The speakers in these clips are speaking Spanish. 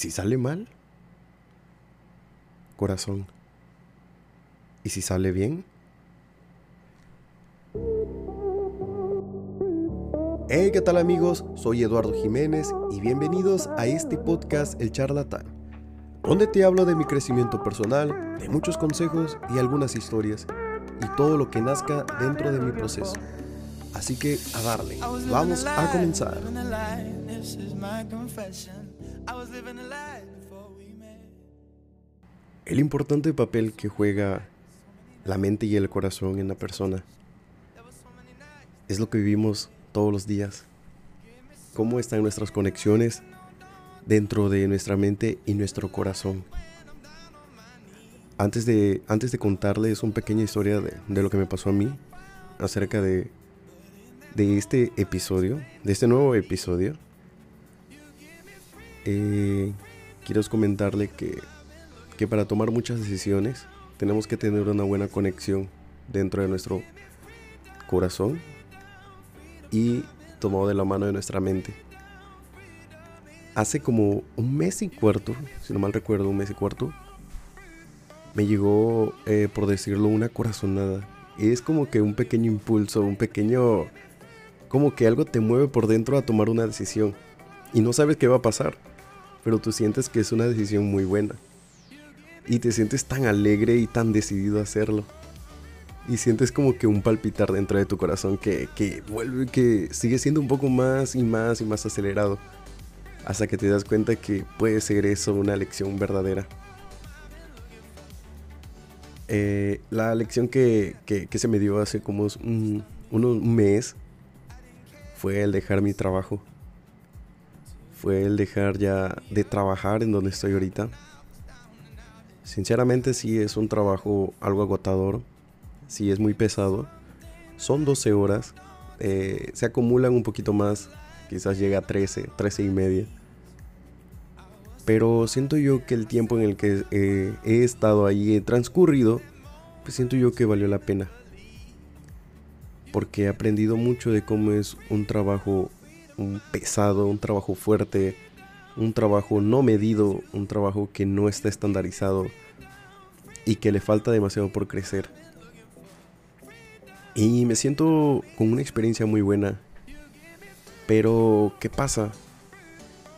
si sale mal? Corazón. ¿Y si sale bien? Hey, ¿qué tal amigos? Soy Eduardo Jiménez y bienvenidos a este podcast El Charlatán, donde te hablo de mi crecimiento personal, de muchos consejos y algunas historias, y todo lo que nazca dentro de mi proceso. Así que a darle, vamos a comenzar. El importante papel que juega la mente y el corazón en la persona es lo que vivimos todos los días. Cómo están nuestras conexiones dentro de nuestra mente y nuestro corazón. Antes de, antes de contarles una pequeña historia de, lo que me pasó a mí acerca de, de este episodio, de este nuevo episodio, eh, quiero comentarle que, que para tomar muchas decisiones tenemos que tener una buena conexión dentro de nuestro corazón y tomado de la mano de nuestra mente. Hace como un mes y cuarto, si no mal recuerdo, un mes y cuarto, me llegó, eh, por decirlo, una corazonada. Y es como que un pequeño impulso, un pequeño... Como que algo te mueve por dentro a tomar una decisión. Y no sabes qué va a pasar pero tú sientes que es una decisión muy buena. Y te sientes tan alegre y tan decidido a hacerlo. Y sientes como que un palpitar dentro de tu corazón que, que vuelve, que sigue siendo un poco más y más y más acelerado. Hasta que te das cuenta que puede ser eso una lección verdadera. Eh, la lección que, que, se me dio hace como un, un mes fue el dejar mi trabajo fue el dejar ya de trabajar en donde estoy ahorita. Sinceramente sí es un trabajo algo agotador, sí es muy pesado. Son 12 horas, eh, se acumulan un poquito más, quizás llega a 13, 13 y media. Pero siento yo que el tiempo en el que eh, he estado ahí, he transcurrido, pues siento yo que valió la pena. Porque he aprendido mucho de cómo es un trabajo un pesado, un trabajo fuerte, un trabajo no medido, un trabajo que no está estandarizado y que le falta demasiado por crecer. Y me siento con una experiencia muy buena. Pero, ¿qué pasa?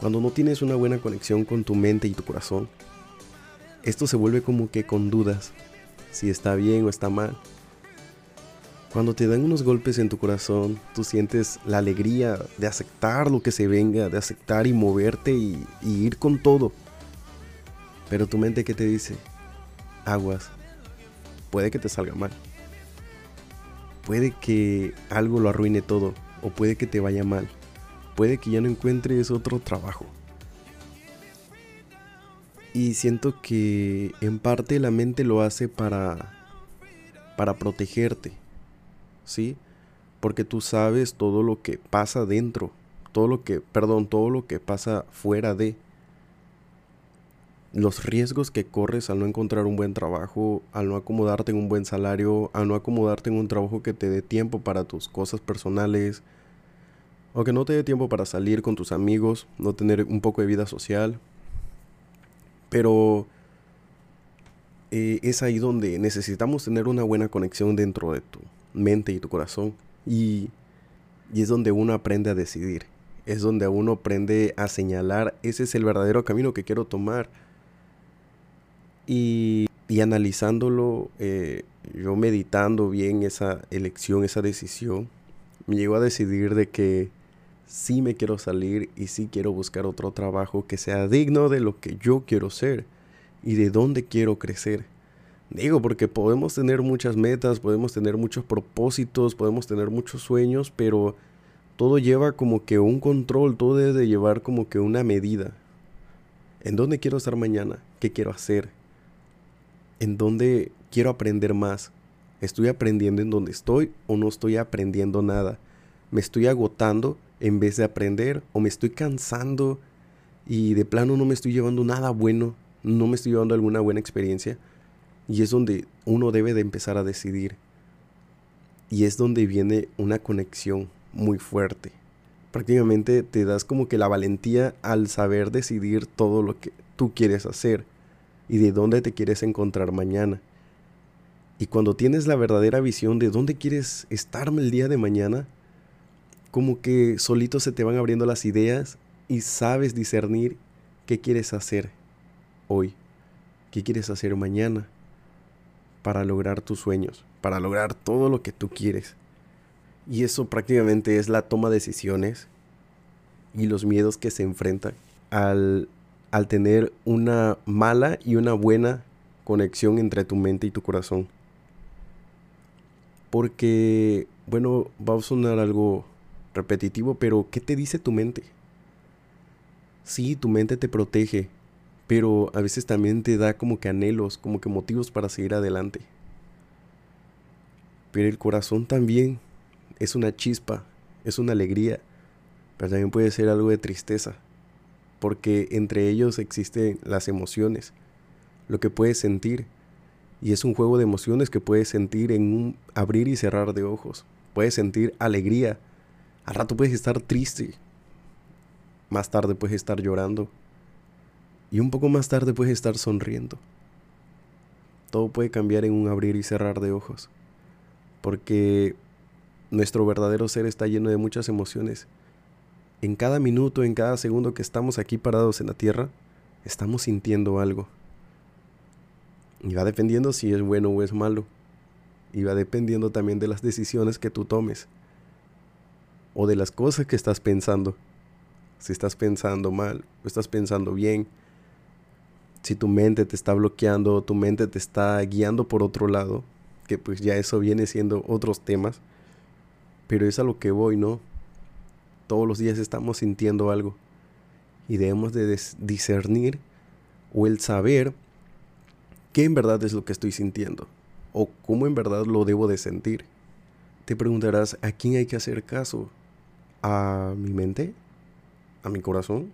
Cuando no tienes una buena conexión con tu mente y tu corazón, esto se vuelve como que con dudas, si está bien o está mal. Cuando te dan unos golpes en tu corazón, tú sientes la alegría de aceptar lo que se venga, de aceptar y moverte y, ir con todo. Pero tu mente que te dice, aguas, puede que te salga mal. Puede que algo lo arruine todo o puede que te vaya mal. Puede que ya no encuentres otro trabajo. Y siento que en parte la mente lo hace para para protegerte, ¿sí? Porque tú sabes todo lo que pasa dentro, todo lo que, perdón, todo lo que pasa fuera de los riesgos que corres al no encontrar un buen trabajo, al no acomodarte en un buen salario, al no acomodarte en un trabajo que te dé tiempo para tus cosas personales, o que no te dé tiempo para salir con tus amigos, no tener un poco de vida social. Pero eh, es ahí donde necesitamos tener una buena conexión dentro de tu, mente y tu corazón. Y, es donde uno aprende a decidir. Es donde uno aprende a señalar, ese es el verdadero camino que quiero tomar. Y, y analizándolo, eh, yo meditando bien esa elección, esa decisión, me llegó a decidir de que sí me quiero salir y sí quiero buscar otro trabajo que sea digno de lo que yo quiero ser y de dónde quiero crecer. Digo, porque podemos tener muchas metas, podemos tener muchos propósitos, podemos tener muchos sueños, pero todo lleva como que un control, todo debe de llevar como que una medida. ¿En dónde quiero estar mañana? ¿Qué quiero hacer? ¿En dónde quiero aprender más? ¿Estoy aprendiendo en donde estoy o no estoy aprendiendo nada? ¿Me estoy agotando en vez de aprender o me estoy cansando y de plano no me estoy llevando nada bueno? ¿No me estoy llevando alguna buena experiencia? Y es donde uno debe de empezar a decidir. Y es donde viene una conexión muy fuerte. prácticamente te das como que la valentía al saber decidir todo lo que tú quieres hacer y de dónde te quieres encontrar mañana. Y cuando tienes la verdadera visión de dónde quieres estar el día de mañana, como que solito se te van abriendo las ideas y sabes discernir qué quieres hacer hoy, qué quieres hacer mañana para lograr tus sueños, para lograr todo lo que tú quieres. Y eso prácticamente es la toma de decisiones y los miedos que se enfrentan al, al tener una mala y una buena conexión entre tu mente y tu corazón. Porque, bueno, va a sonar algo repetitivo, pero ¿qué te dice tu mente? Sí, tu mente te protege, pero a veces también te da como que anhelos, como que motivos para seguir adelante. Pero el corazón también es una chispa, es una alegría, pero también puede ser algo de tristeza, porque entre ellos existen las emociones, lo que puedes sentir, y es un juego de emociones que puedes sentir en un abrir y cerrar de ojos. Puedes sentir alegría, al rato puedes estar triste, más tarde puedes estar llorando, y un poco más tarde puedes estar sonriendo. Todo puede cambiar en un abrir y cerrar de ojos, porque nuestro verdadero ser está lleno de muchas emociones. En cada minuto, en cada segundo que estamos aquí parados en la tierra, estamos sintiendo algo. Y va dependiendo si es bueno o es malo. Y va dependiendo también de las decisiones que tú tomes. O de las cosas que estás pensando. Si estás pensando mal o estás pensando bien. Si tu mente te está bloqueando tu mente te está guiando por otro lado. Que pues ya eso viene siendo otros temas pero es a lo que voy, ¿no? Todos los días estamos sintiendo algo. Y debemos de discernir o el saber qué en verdad es lo que estoy sintiendo. O cómo en verdad lo debo de sentir. Te preguntarás, ¿a quién hay que hacer caso? ¿A mi mente? ¿A mi corazón?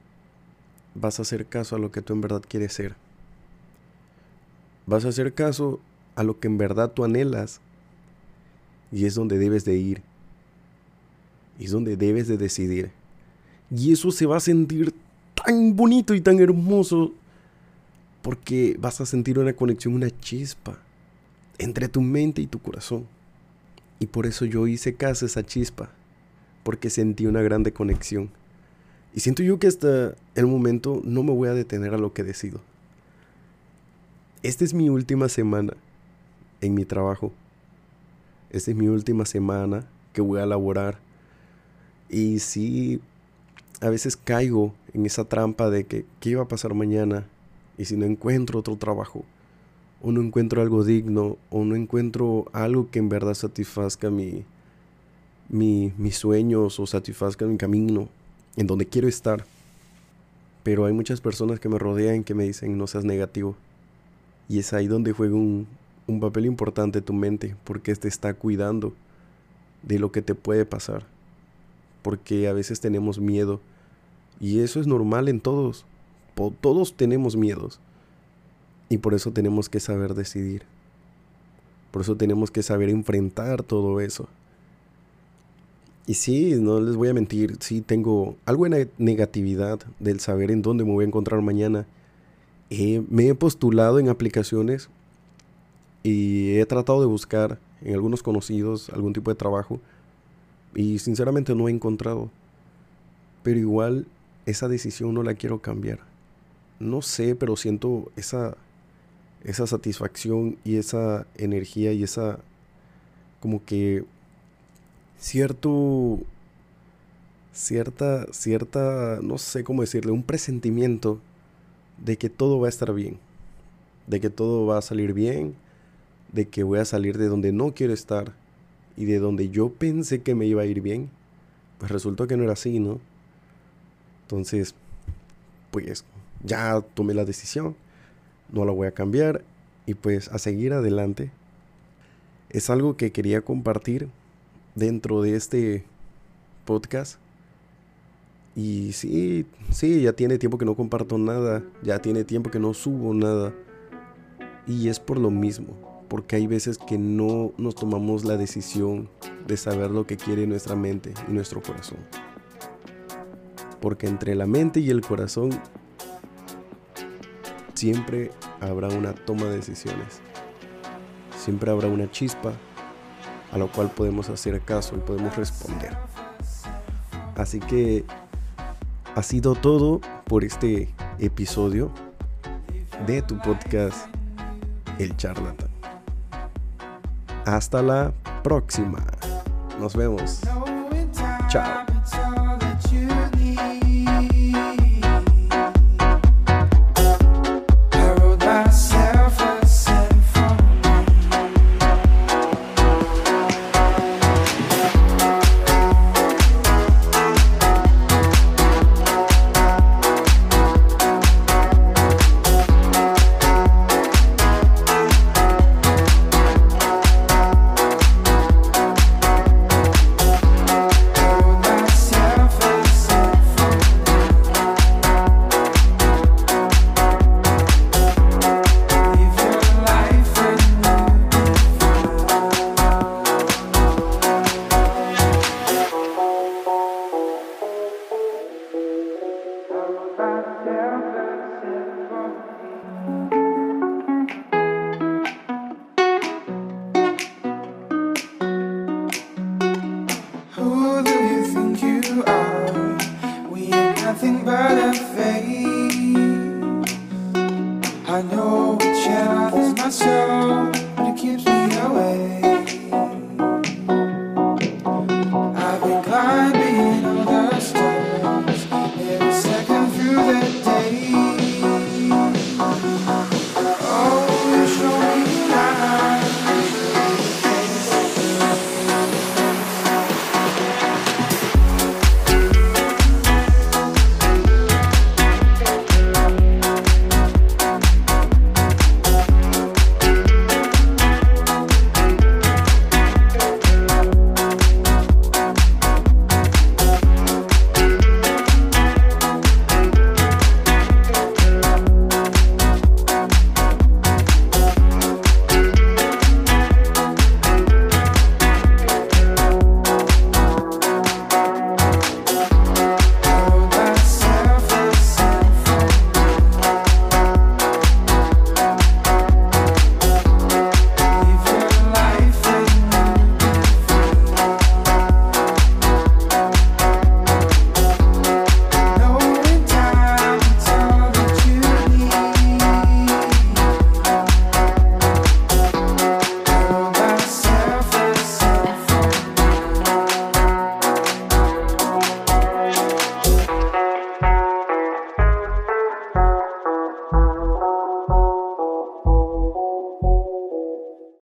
Vas a hacer caso a lo que tú en verdad quieres ser. Vas a hacer caso a lo que en verdad tú anhelas. Y es donde debes de ir es donde debes de decidir. Y eso se va a sentir tan bonito y tan hermoso porque vas a sentir una conexión, una chispa entre tu mente y tu corazón. Y por eso yo hice caso a esa chispa, porque sentí una grande conexión. Y siento yo que hasta el momento no me voy a detener a lo que decido. Esta es mi última semana en mi trabajo. Esta es mi última semana que voy a laborar y sí, a veces caigo en esa trampa de que qué iba a pasar mañana y si no encuentro otro trabajo, o no encuentro algo digno, o no encuentro algo que en verdad satisfazca mi, mi, mis sueños o satisfazca mi camino, en donde quiero estar. Pero hay muchas personas que me rodean que me dicen no seas negativo. Y es ahí donde juega un, un papel importante tu mente, porque te está cuidando de lo que te puede pasar porque a veces tenemos miedo. Y eso es normal en todos. Todos tenemos miedos. Y por eso tenemos que saber decidir. Por eso tenemos que saber enfrentar todo eso. Y sí, no les voy a mentir, sí tengo algo de negatividad del saber en dónde me voy a encontrar mañana. me he postulado en aplicaciones y he tratado de buscar en algunos conocidos algún tipo de trabajo y sinceramente no he encontrado. Pero igual esa decisión no la quiero cambiar. No sé, pero siento esa, esa satisfacción y esa energía y esa como que cierto cierta cierta no sé cómo decirle un presentimiento de que todo va a estar bien de que todo va a salir bien de que voy a salir de donde no quiero estar y de donde yo pensé que me iba a ir bien, pues resultó que no era así, ¿no? Entonces, pues ya tomé la decisión, no la voy a cambiar y pues a seguir adelante. Es algo que quería compartir dentro de este podcast. Y sí, sí, ya tiene tiempo que no comparto nada, ya tiene tiempo que no subo nada. Y es por lo mismo, porque hay veces que no nos tomamos la decisión de saber lo que quiere nuestra mente y nuestro corazón. Porque entre la mente y el corazón siempre habrá una toma de decisiones. Siempre habrá una chispa a lo cual podemos hacer caso y podemos responder. Así que ha sido todo por este episodio de tu podcast El Charlatán. Hasta la próxima. Nos vemos. Chao. nothing but a fake. I know which half is my soul.